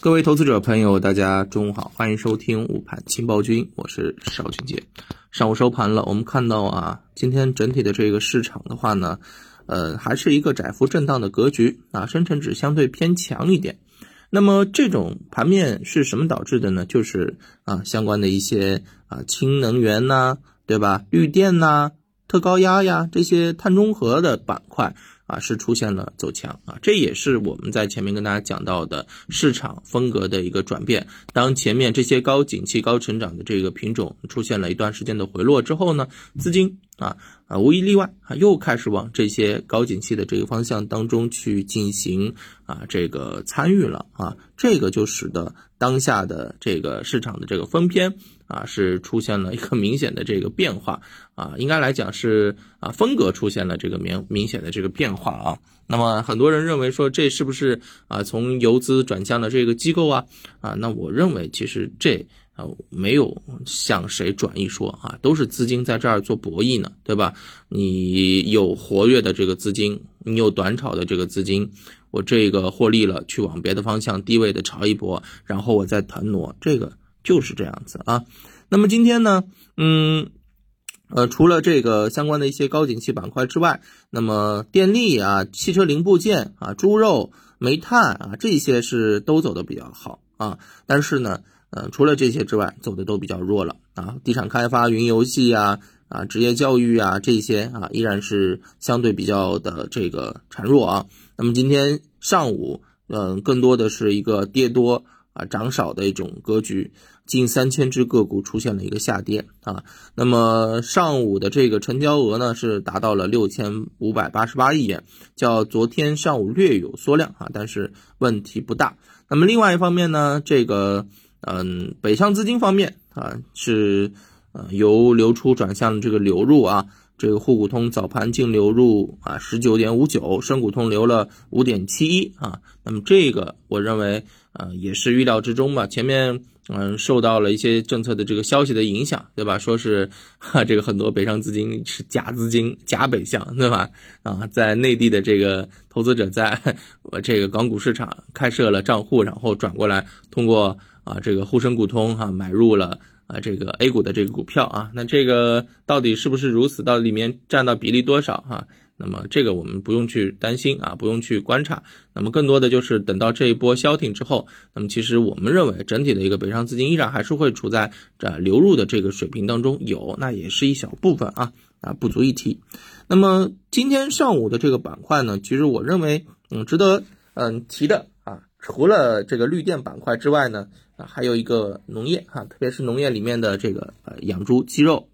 各位投资者朋友，大家中午好，欢迎收听午盘情报君，我是邵俊杰。上午收盘了，我们看到啊，今天整体的这个市场的话呢，呃，还是一个窄幅震荡的格局啊，深成指相对偏强一点。那么这种盘面是什么导致的呢？就是啊，相关的一些啊氢能源呐，对吧？绿电呐，特高压呀，这些碳中和的板块。啊，是出现了走强啊，这也是我们在前面跟大家讲到的市场风格的一个转变。当前面这些高景气、高成长的这个品种出现了一段时间的回落之后呢，资金啊啊无一例外啊又开始往这些高景气的这个方向当中去进行啊这个参与了啊，这个就使得当下的这个市场的这个分偏。啊，是出现了一个明显的这个变化啊，应该来讲是啊风格出现了这个明明显的这个变化啊。那么很多人认为说这是不是啊从游资转向了这个机构啊啊？那我认为其实这啊没有向谁转移说啊，都是资金在这儿做博弈呢，对吧？你有活跃的这个资金，你有短炒的这个资金，我这个获利了去往别的方向低位的炒一波，然后我再腾挪这个。就是这样子啊，那么今天呢，嗯，呃，除了这个相关的一些高景气板块之外，那么电力啊、汽车零部件啊、猪肉、煤炭啊这些是都走的比较好啊，但是呢，呃，除了这些之外，走的都比较弱了啊，地产开发、云游戏啊、啊职业教育啊这些啊，依然是相对比较的这个孱弱啊。那么今天上午，嗯，更多的是一个跌多。啊，涨少的一种格局，近三千只个股出现了一个下跌啊。那么上午的这个成交额呢，是达到了六千五百八十八亿元，较昨天上午略有缩量啊，但是问题不大。那么另外一方面呢，这个嗯，北上资金方面啊，是呃由流出转向这个流入啊。这个沪股通早盘净流入啊十九点五九，深股通流了五点七一啊。那么这个我认为呃也是预料之中吧。前面嗯受到了一些政策的这个消息的影响，对吧？说是哈这个很多北上资金是假资金假北向，对吧？啊，在内地的这个投资者在 我这个港股市场开设了账户，然后转过来通过啊这个沪深股通哈买入了。啊，这个 A 股的这个股票啊，那这个到底是不是如此？到里面占到比例多少哈？那么这个我们不用去担心啊，不用去观察。那么更多的就是等到这一波消停之后，那么其实我们认为整体的一个北上资金依然还是会处在这流入的这个水平当中，有那也是一小部分啊啊，不足一提。那么今天上午的这个板块呢，其实我认为嗯值得嗯提的，除了这个绿电板块之外呢。啊，还有一个农业哈，特别是农业里面的这个呃养猪鸡肉，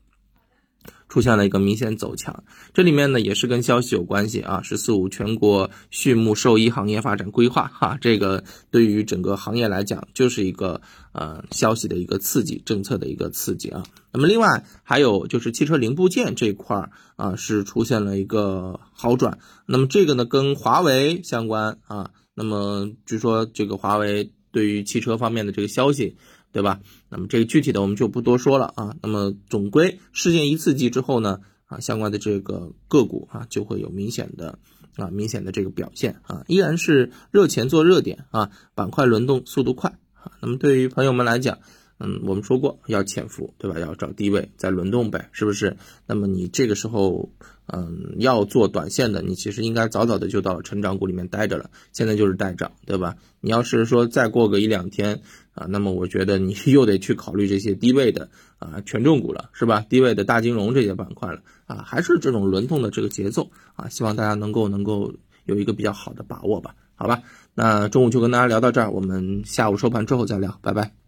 出现了一个明显走强。这里面呢也是跟消息有关系啊，“十四五”全国畜牧兽医行业发展规划哈，这个对于整个行业来讲就是一个呃消息的一个刺激，政策的一个刺激啊。那么另外还有就是汽车零部件这块儿啊，是出现了一个好转。那么这个呢跟华为相关啊，那么据说这个华为。对于汽车方面的这个消息，对吧？那么这个具体的我们就不多说了啊。那么总归事件一刺激之后呢，啊，相关的这个个股啊就会有明显的啊明显的这个表现啊，依然是热钱做热点啊，板块轮动速度快啊。那么对于朋友们来讲，嗯，我们说过要潜伏，对吧？要找低位再轮动呗，是不是？那么你这个时候，嗯，要做短线的，你其实应该早早的就到成长股里面待着了。现在就是待涨，对吧？你要是说再过个一两天啊，那么我觉得你 又得去考虑这些低位的啊权重股了，是吧？低位的大金融这些板块了啊，还是这种轮动的这个节奏啊，希望大家能够能够有一个比较好的把握吧，好吧？那中午就跟大家聊到这儿，我们下午收盘之后再聊，拜拜。